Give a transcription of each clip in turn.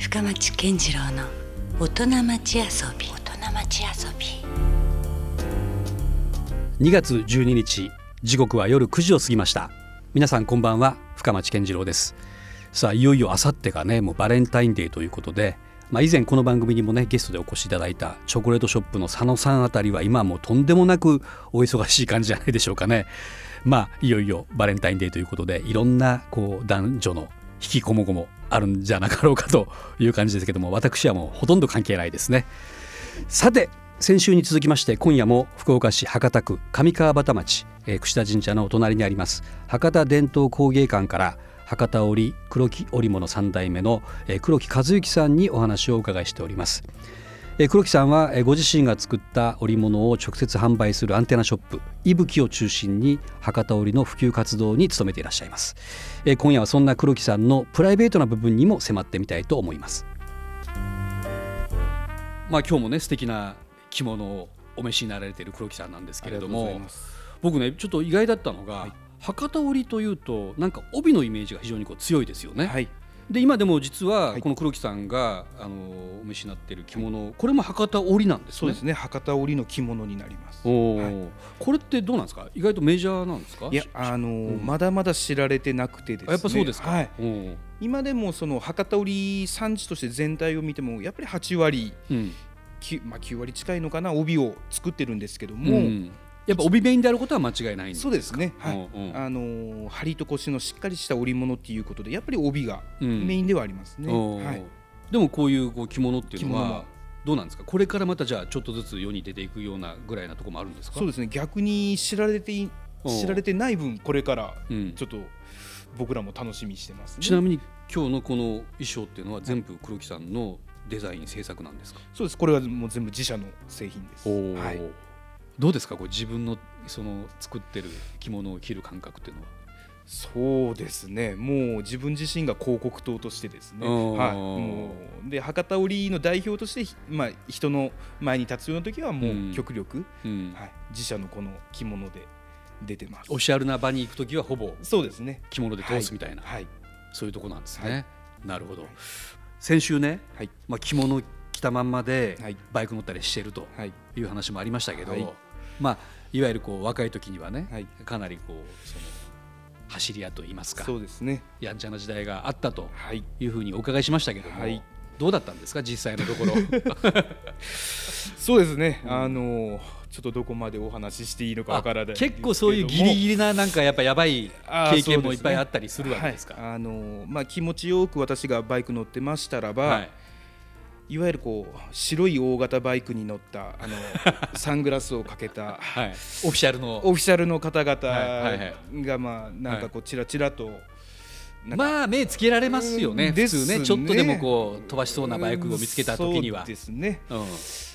深町健次郎の大人町遊び。大人町遊び。2月12日時刻は夜9時を過ぎました。皆さんこんばんは深町健次郎です。さあいよいよあさってがねもうバレンタインデーということでまあ、以前この番組にもねゲストでお越しいただいたチョコレートショップの佐野さんあたりは今もうとんでもなくお忙しい感じじゃないでしょうかね。まあいよいよバレンタインデーということでいろんなこう男女の引きこもごもあるんじゃなかろうかという感じですけども私はもうほとんど関係ないですね。さて先週に続きまして今夜も福岡市博多区上川端町、えー、串田神社のお隣にあります。博多伝統工芸館から博多織黒木織物3代目の黒木和幸さんにお話をお伺いしております。黒木さんはご自身が作った織物を直接販売するアンテナショップいぶきを中心に博多織の普及活動に努めていらっしゃいます。今夜はそんな黒木さんのプライベートな部分にも迫ってみたいと思います。まあ今日もね素敵な着物をお召しになられている黒木さんなんですけれども僕ねちょっと意外だったのが、はい。博多織というとなんか帯のイメージが非常にこう強いですよね。はい、で今でも実はこの黒木さんが、あのお召しになっている着物これも博多織なんですね。そうですね。博多織の着物になります。はい、これってどうなんですか？意外とメジャーなんですか？いやあのーうん、まだまだ知られてなくてですね。やっぱそうですか？はい、今でもその博多織産地として全体を見てもやっぱり8割、うん、まあ、9割近いのかな？帯を作ってるんですけども、うん、やっぱ帯メインであることは間違いないんですそうですね、はい、うんうん、あの針と腰のしっかりした織物っていうことでやっぱり帯がメインではありますね、うん、はい、でもこういうこう着物っていうのはどうなんですか？これからまたじゃあちょっとずつ世に出ていくようなぐらいなところもあるんですか？そうですね。逆に知られて知られてない分これからちょっと僕らも楽しみにしてます、ね、ちなみに今日のこの衣装っていうのは全部黒木さんのデザイン制作なんですか？そうです。これはもう全部自社の製品です。はいどうですか？こう自分のその作ってる着物を着る感覚っていうのは。そうですね。もう自分自身が広告塔としてですね、はい、もうで博多織の代表として、まあ、人の前に立つような時はもう極力、うん。うん、はい、自社のこの着物で出てます。オフィシャルな場に行く時はほぼそうですね。着物で通すみたいな、はい、そういうとこなんですね、はい、なるほど、先週ね、はい。まあ、着物着たまんまでバイク乗ったりしてるとい。う話もありましたけど、はい。まあ、いわゆるこう若い時にはね、はい、かなりこうその走り屋といいますかそうですね。やんちゃな時代があったとい。うふうにお伺いしましたけども、はい、どうだったんですか実際のところ？そうですね、あのちょっとどこまでお話ししていいのかわからない結構そういうギリギリななんかやっぱやばい経験もいっぱいあったりするわけですか、ねはい、あのまあ、気持ちよく私がバイク乗ってましたらば、はいいわゆるこう白い大型バイクに乗ったあの サングラスをかけた、はい、オフィシャルの。オフィシャルの方々がまあなんかこうちらちらと、まあ目つけられますよね、普通ね。ちょっとでもこう飛ばしそうなバイクを見つけた時には。そうですね、うん、ま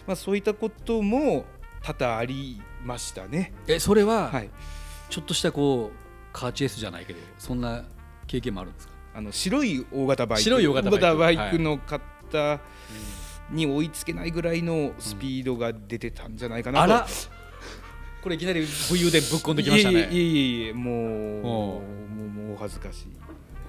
あ、そういったことも多々ありましたね。えそれは、はい、ちょっとしたこうカーチェイスじゃないけどそんな経験もあるんですか？あの白い大型バイク。白い大型バイク。の方方に追いつけないぐらいのスピードが出てたんじゃないかなと、あら。これいきなり武勇伝ぶっ込んできましたね。いえいえいえもうもうもう恥ずかしい。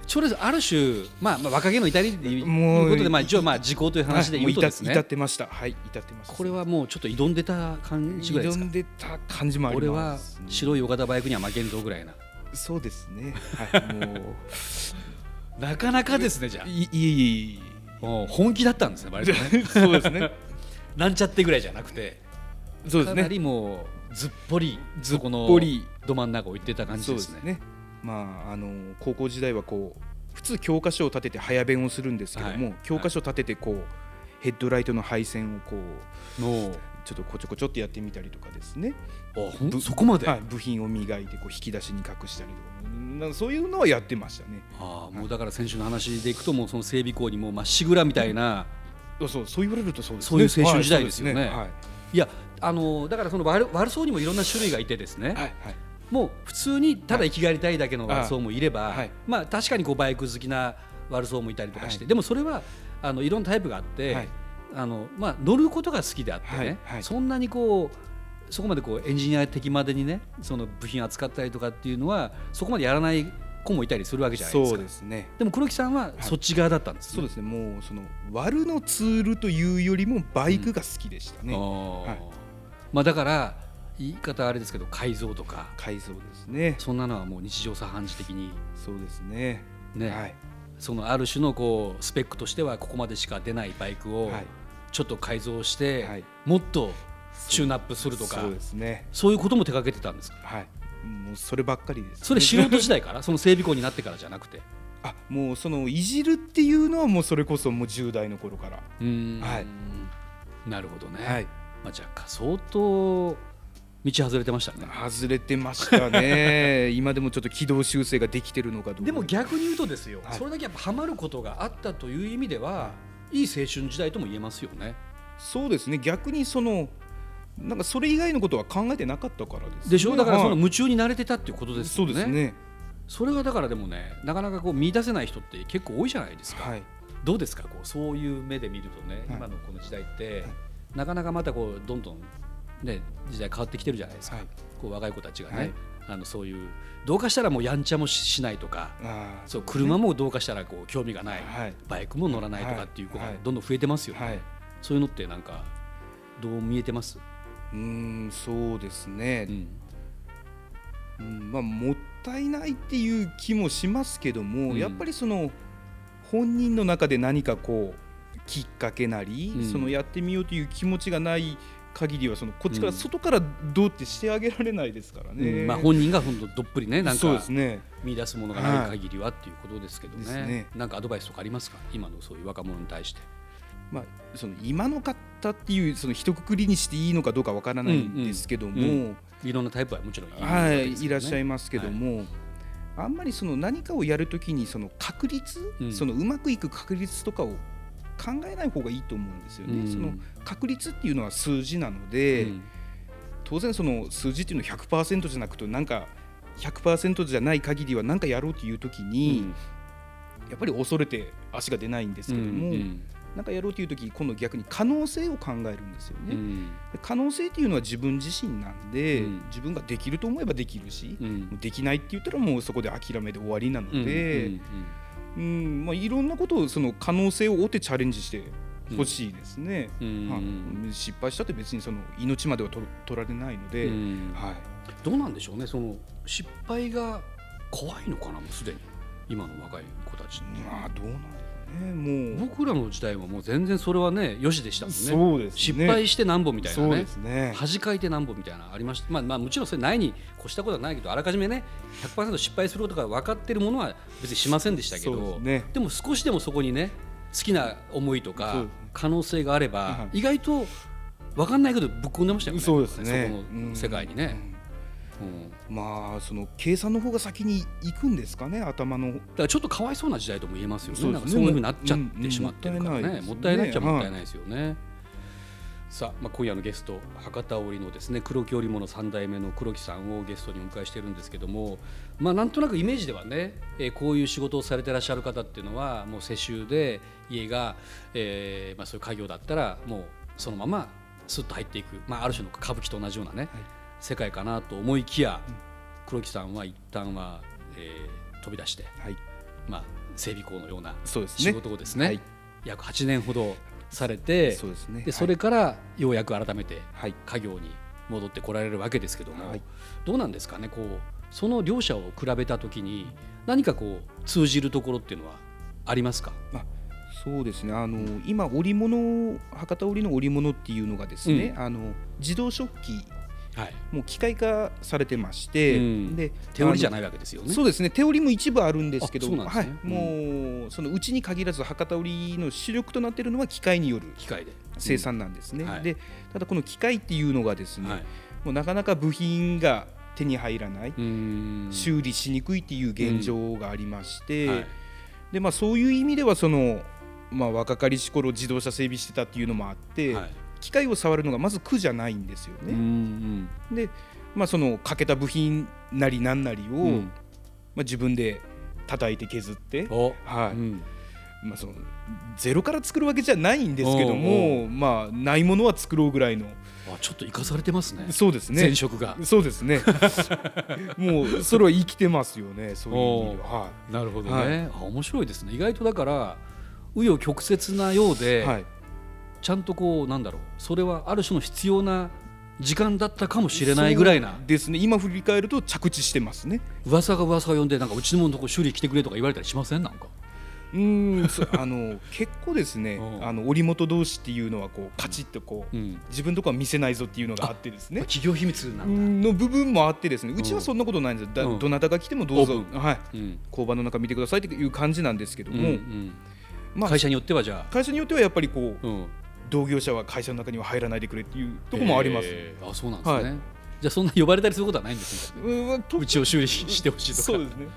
それある種、まあ、まあ若気の至りということで、まあ、一応まあ時効という話で言うとですね、至ってました。はい至ってましたこれはもうちょっと挑んでた感じぐらいですか？挑んでた感じもあります、俺は白い大型バイクには負けんぞぐらいな。そうですね。はいもう。なかなかですねじゃあ。いいいい本気だったんですね割とね。そうですね。なんちゃってぐらいじゃなくて。そうですね。かなりもうずっぽりずっぽり。ど真ん中を言ってた感じですね、ね、まああの高校時代はこう普通教科書を立てて早弁をするんですけども、はい、教科書を立ててこう、ヘッドライトの配線をこうちょっとこちょこちょってやってみたりとかですね。あそこまで、はい、部品を磨いてこう引き出しに隠したりとかそういうのはやってましたね。あ、もうだから先週の話でいくともうその整備工にもまっしぐらみたいな、うん、そうそう言われるとそうです、ね、そういう青春時代ですよね。はい、ね。はい、いやあのだからその悪悪そうにもいろんな種類がいてですね、はいはい、もう普通にただ生きがりたいだけの悪そうもいれば、はい、まあ確かにこうバイク好きな悪そうもいたりとかして、でもそれはあのいろんなタイプがあって、あのまあ、乗ることが好きであってね、はいはい、そんなにこうそこまでこうエンジニア的までにねその部品扱ったりとかっていうのはそこまでやらない子もいたりするわけじゃないですか。そうですね。でも黒木さんはそっち側だったんです、ね。そうですね。もうその割るのツールというよりもバイクが好きでしたね、あーはい。まあだから言い方あれですけど改造とか。改造ですね。そんなのはもう日常茶飯事的に。そうですね。ね、はいそのある種のこうスペックとしてはここまでしか出ないバイクをはい。ちょっと改造して、はい。もっとチューンアップするとかそうですね。そういうことも手掛けてたんですか？はい。もうそればっかりですそれ素人時代から？その整備工になってからじゃなくて？あもうそのいじるっていうのはもうそれこそもう10代の頃から。うーん。はい。なるほどね、はい。まあ、じゃあ相当道外れてましたね。外れてましたね。今でもちょっと軌道修正ができてるのかどうか。でも逆に言うとですよ、はい。それだけやっぱハマることがあったという意味では、い、い青春時代とも言えますよね。そうですね。逆にそのなんかそれ以外のことは考えてなかったからです、ね、でしょ？だからそのはい夢中になれてたっていうことですよね。そうですね。それがだからでもねなかなかこう見出せない人って結構多いじゃないですか、はい。どうですか？こうそういう目で見るとね、はい。今のこの時代って、はい。なかなかまたこうどんどんね時代変わってきてるじゃないですか、はい。こう若い子たちがね、はい。あのそういうどうかしたらもうやんちゃもししないとかそう車もどうかしたらこう興味がない、はい。バイクも乗らないとかっていう子がはい。どんどん増えてますよね、はい。そういうのってなんかどう見えてます、うーんそうですね。う、ん。うんまあ、もったいないっていう気もしますけども、うん。やっぱりその本人の中で何かこうきっかけなり、うん。そのやってみようという気持ちがない限りはそのこっちからうん。外からどうってしてあげられないですからね。うん。まあ、本人が本当どっぷりねなんか見出すものがない限りはっていうことですけどね,、ですね。なんかアドバイスとかありますか？今のそういう若者に対して。まあ、その今の方っていうその一括りにしていいのかどうかわからないんですけども、うんいろんなタイプはもちろんいるわはい、いらっしゃいますけども、あんまりその何かをやるときにその確率、うん。そのうまくいく確率とかを考えない方がいいと思うんですよね。うん。その確率っていうのは数字なので、うん。当然その数字っていうのは100%じゃなくてなんか100%じゃない限りは何かやろうというときに、やっぱり恐れて足が出ないんですけども、うん。なんかやろうというとき今度逆に可能性を考えるんですよね。うん。で可能性っていうのは自分自身なんで、うん。自分ができると思えばできるし、うん。できないって言ったらもうそこで諦めで終わりなので、うんうんまあ、いろんなことをその可能性を追ってチャレンジしてほしいですね。うん。はい。失敗したって別にその命までは取取られないので、うん。はい、どうなんでしょうね。その失敗が怖いのかなもうすでに。今の若い子たちまあどうなんねもう。僕らの時代はもう全然それはねよしでしたもんね。そうですね。失敗してなんぼみたいなね。ね。恥かいてなんぼみたいなのありました。まあまあもちろんそれないに越したことはないけどあらかじめね100%失敗することが分かってるものは別にしませんでしたけどででも少しでもそこにね好きな思いとか可能性があればはい意外と分かんないけどぶっ込んでましたよね。そうですね。そこの世界にね、うん。うんまあその計算の方が先に行くんですかね頭の。だからちょっとかわいそうな時代とも言えますよね。そうね。そういうふうになっちゃってしまってるからうんねうんもったいないっちゃもったいないですね。もったい。ないですよね。さあ、まあ、今夜のゲスト博多織のですね黒木織物3代目の黒木さんをゲストにお迎えしてるんですけども、まあ、なんとなくイメージではね、えーこういう仕事をされてらっしゃる方っていうのはもう世襲で家が、えーまあ、そういう家業だったらもうそのまますっと入っていく、まあ、ある種の歌舞伎と同じようなね、世界かなと思いきや、黒木さんは一旦は、えー飛び出して、はい。まあ、整備工のようなそうですね。仕事をですねはい。約8年ほどされてそうですね。でそれからようやく改めてはい。家業に戻ってこられるわけですけども、はい。どうなんですかねこうその両者を比べた時に何かこう通じるところっていうのはありますか、あそうですね。あの今織物博多織の織物っていうのがですね、うあの自動食器はい、もう機械化されてまして、うん。で手織りじゃないわけですよね。そうですね。手織りも一部あるんですけどもうそのうちに限らず博多織の主力となっているのは機械による機械で。生産なんですね、うん。はい。でただこの機械っていうのがですね、はい。もうなかなか部品が手に入らない、修理しにくいっていう現状がありまして、はい。でまあ、そういう意味ではその、まあ、若かりし頃自動車整備してたっていうのもあって、はい機械を触るのがまず苦じゃないんですよね。んで、まあ、その欠けた部品なりなんなりを、うん。まあ、自分で叩いて削って、おはい。うん。まあ、そのゼロから作るわけじゃないんですけどもまあないものは作ろうぐらいの。あちょっと生かされてますね。そうですね。前職が。そうですね。もうそれは生きてますよねそういう意味では、はい、なるほどね、はい、あ面白いですね。意外とだから紆余曲折なようで、はい、ちゃんとこうなんだろう。それはある種の必要な時間だったかもしれないぐらいな。ですね。今振り返ると着地してますね。噂が噂を呼んでなんかうちのとこ修理来てくれとか言われたりしません？なんか。うん あの結構ですね。あの織本同士っていうのはこうカチッとこう、うん、自分とこは見せないぞっていうのがあってですね。企業秘密なんの部分もあってですね。うちはそんなことないんですよ、どなたが来てもどうぞ、はい、うん、工場の中見てくださいっていう感じなんですけども、うんうん、まあ、会社によってはじゃあ。会社によってはやっぱりこう、同業者は会社の中には入らないでくれっていうところもあります、えー、あそうなんですね、はいじゃあそんな呼ばれたりすることはないんですね。うちを修理してほしいとか。そうですね。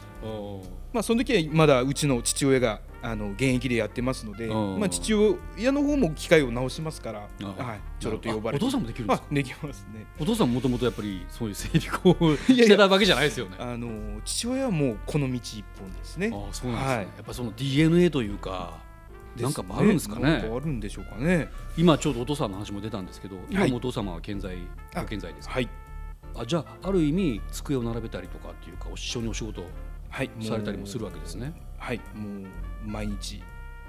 まあその時はまだうちの父親があの現役でやってますので、まあ父親の方も機械を直しますから、はい、ちょろっと呼ばれて。お父さんもできるんですか？できますね。お父さんもともとやっぱりそういう整備工をしてたわけじゃないですよね。あの父親はもうこの道一本ですね。あそうなんですね。やっぱその DNA というか。なんかあるんですかね。あるんでしょうかね。今ちょうどお父さんの話も出たんですけど、今もお父様は健在、ご健在ですはい。あじゃあある意味机を並べたりとかっていうか一緒にお仕事されたりもするわけですね。はい、もう毎日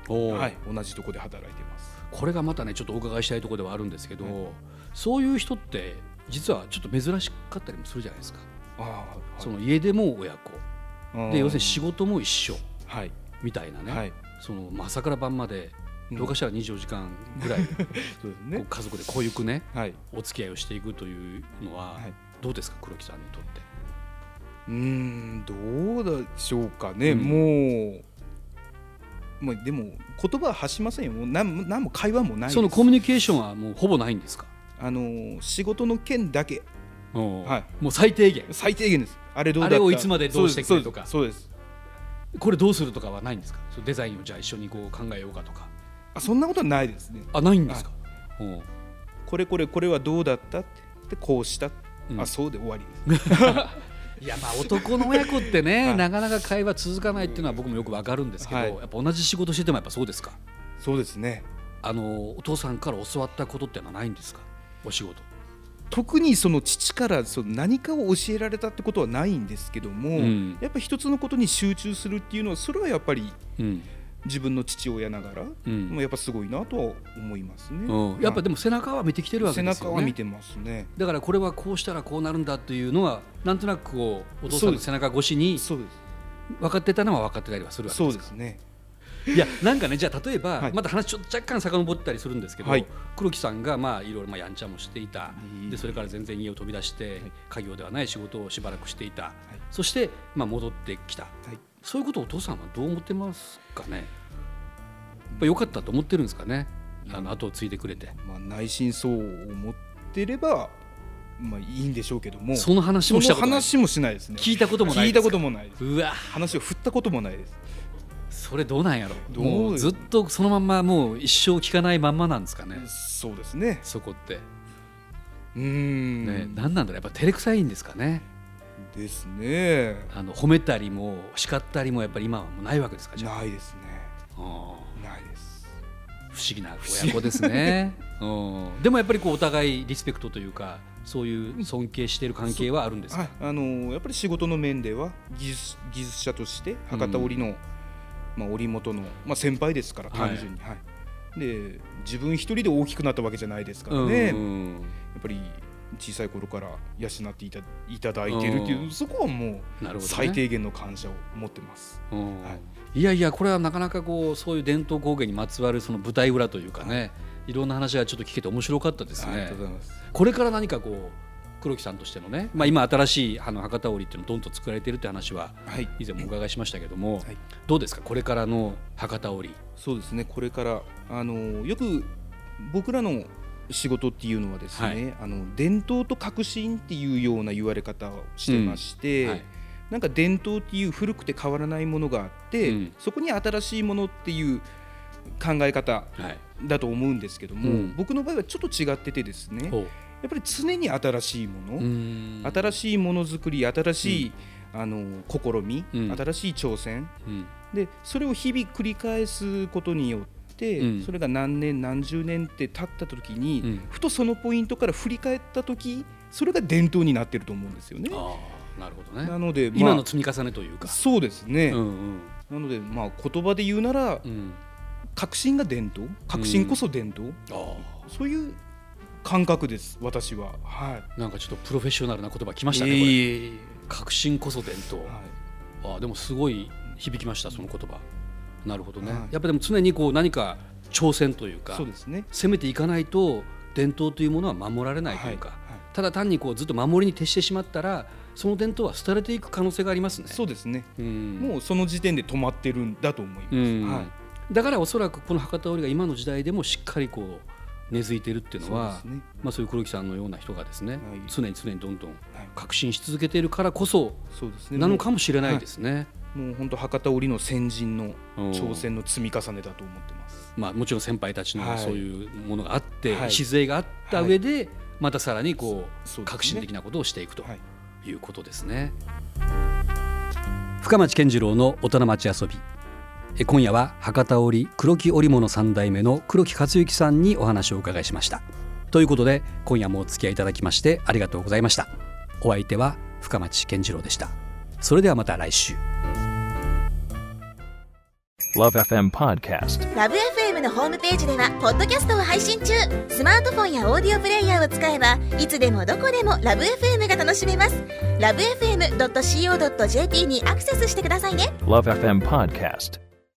はい、同じとこで働いてます。これがまたねちょっとお伺いしたいところではあるんですけど、はい、そういう人って実はちょっと珍しかったりもするじゃないですか。あはい、その家でも親子で要するに仕事も一緒、はい、みたいなね、はい、その朝から晩までどうかしたら24時間ぐらい、そうですね、家族でこういうくね、はい、お付き合いをしていくというのは、はい、どうですか黒木さんにとって？うんどうでしょうかね、うん、もうもうでも言葉は発しませんよ。もう何何も会話もないそのコミュニケーションはもうほぼないんですか？あの仕事の件だけ。はい、もう最低限。最低限です。あれどうだった？あれをいつまでどうしてくれとか。そうですこれどうするとかはないんですか？デザインをじゃあ一緒にこう考えようかとか。あそんなことはないですね。あないんですか、はい、これこれこれはどうだったってこうした、うん、あそうで終わりです。いやまあ男の親子ってね、はい、なかなか会話続かないっていうのは僕もよくわかるんですけど、はい、やっぱ同じ仕事しててもやっぱそうですか？そうですね。あのお父さんから教わったことってのはないんですか？お仕事特にその父からその何かを教えられたってことはないんですけども、うん、やっぱ一つのことに集中するっていうのはそれはやっぱり、うん。自分の父親ながら、うん、やっぱすごいなとは思いますね、うん、やっぱでも背中は見てきてるわけですよね。背中は見てますね。だからこれはこうしたらこうなるんだというのはなんとなくこうお父さんの背中越しに分かってたのは分かってたりはするわけですそうですねいやなんかねじゃあ例えば、はい、まだ話ちょっと若干遡ったりするんですけど、はい、黒木さんがまあいろいろまあやんちゃもしていた。でそれから全然家を飛び出して、はい、家業ではない仕事をしばらくしていた、そしてまあ戻ってきた、そういうことをお父さんはどう思ってますかね？ぱ良かったと思ってるんですかね？あの後を継いでくれて、まあ、内心そう思ってればまあいいんでしょうけどもその話もした話もしないですね。聞いたこともない聞いたこともないうわ。話を振ったこともないですそれどうなんやろ？もうずっとそのまんまもう一生聞かないまんまなんですかね。そうですね。そこって。うん。ね何なんだろう？やっぱ照れくさいんですかね。ですね。あの褒めたりも叱ったりもやっぱり今はもうないわけですかじゃないですね。ああ。不思議な親子ですね、うん、でもやっぱりこうお互いリスペクトというかそういう尊敬している関係はあるんですか、はい、あのー、やっぱり仕事の面では技術技術者として博多織の、うん、まあ、織本の、まあ、先輩ですから単純に、はい、はい、で自分一人で大きくなったわけじゃないですからね、うん、やっぱり小さい頃から養っていたいただいているっていう、そこはもう最低限の感謝を持ってます。はい。いやいやこれはなかなかこうそういう伝統工芸にまつわるその舞台裏というかね、はい、いろんな話がちょっと聞けて面白かったですね。これから何かこう黒木さんとしてのね、まあ、今新しいあの博多織っていうのをどんどん作られているって話は以前もお伺いしましたけども、はい、どうですか？これからの博多織。そうですね。これからあのよく僕らの仕事っていうのはですね、はい、あの伝統と革新っていうような言われ方をしてまして、うん。はい。なんか伝統っていう古くて変わらないものがあって、うん、そこに新しいものっていう考え方だと思うんですけども、はいうん、僕の場合はちょっと違っててですねやっぱり常に新しいもの新しいものづくり新しい、うん、あの試み、新しい挑戦、でそれを日々繰り返すことによって、うん。それが何年何十年って経った時に、うん。ふとそのポイントから振り返った時それが伝統になってると思うんですよね。なるほどね。なので、まあ今の積み重ねというか。そうですね、うんうん。なので、まあ、言葉で言うなら、うん。革新が伝統。革新こそ伝統、あ。そういう感覚です私は。はあなんかちょっとプロフェッショナルな言葉きまい。したねえ革新こそ伝統はいああでもすごい響きましたその言葉なるほどね、はいやっぱでも常にこう何か挑戦というかそうですね。攻めていかないと伝統というものは守られないというか、はいはいただ単にこうずっと守りに徹してしまったらその伝統は廃れていく可能性がありますね。そうですね。うんもうその時点で止まってるんだと思います。うんはい。だからおそらくこの博多織が今の時代でもしっかりこう根付いているっていうのはそうねまあ、そういう黒木さんのような人がですね、はい常に常にどんどんはい革新し続けているからこそ。なのかもしれないですね。もう本当博多織の先人のうん挑戦の積み重ねだと思ってます。まあ、もちろん先輩たちのはいそういうものがあって、はい礎があった上で、またさらにこうね革新的なことをしていくとはい。いうことですね。深町健次郎の大人町遊びえ今夜は博多織黒木織物三代目の黒木克之さんにお話をお伺いしました。ということで今夜もお付き合いいただきましてありがとうございました。お相手は深町健次郎でした。それではまた来週。Love FM Podcast. ラブ f m のホームページではポッドキャストを配信中。スマートフォンやオーディオプレイヤーを使えばいつでもどこでもラブ f m が楽しめます。ラブ FM.co.jp にアクセスしてくださいね。Love FM Podcast.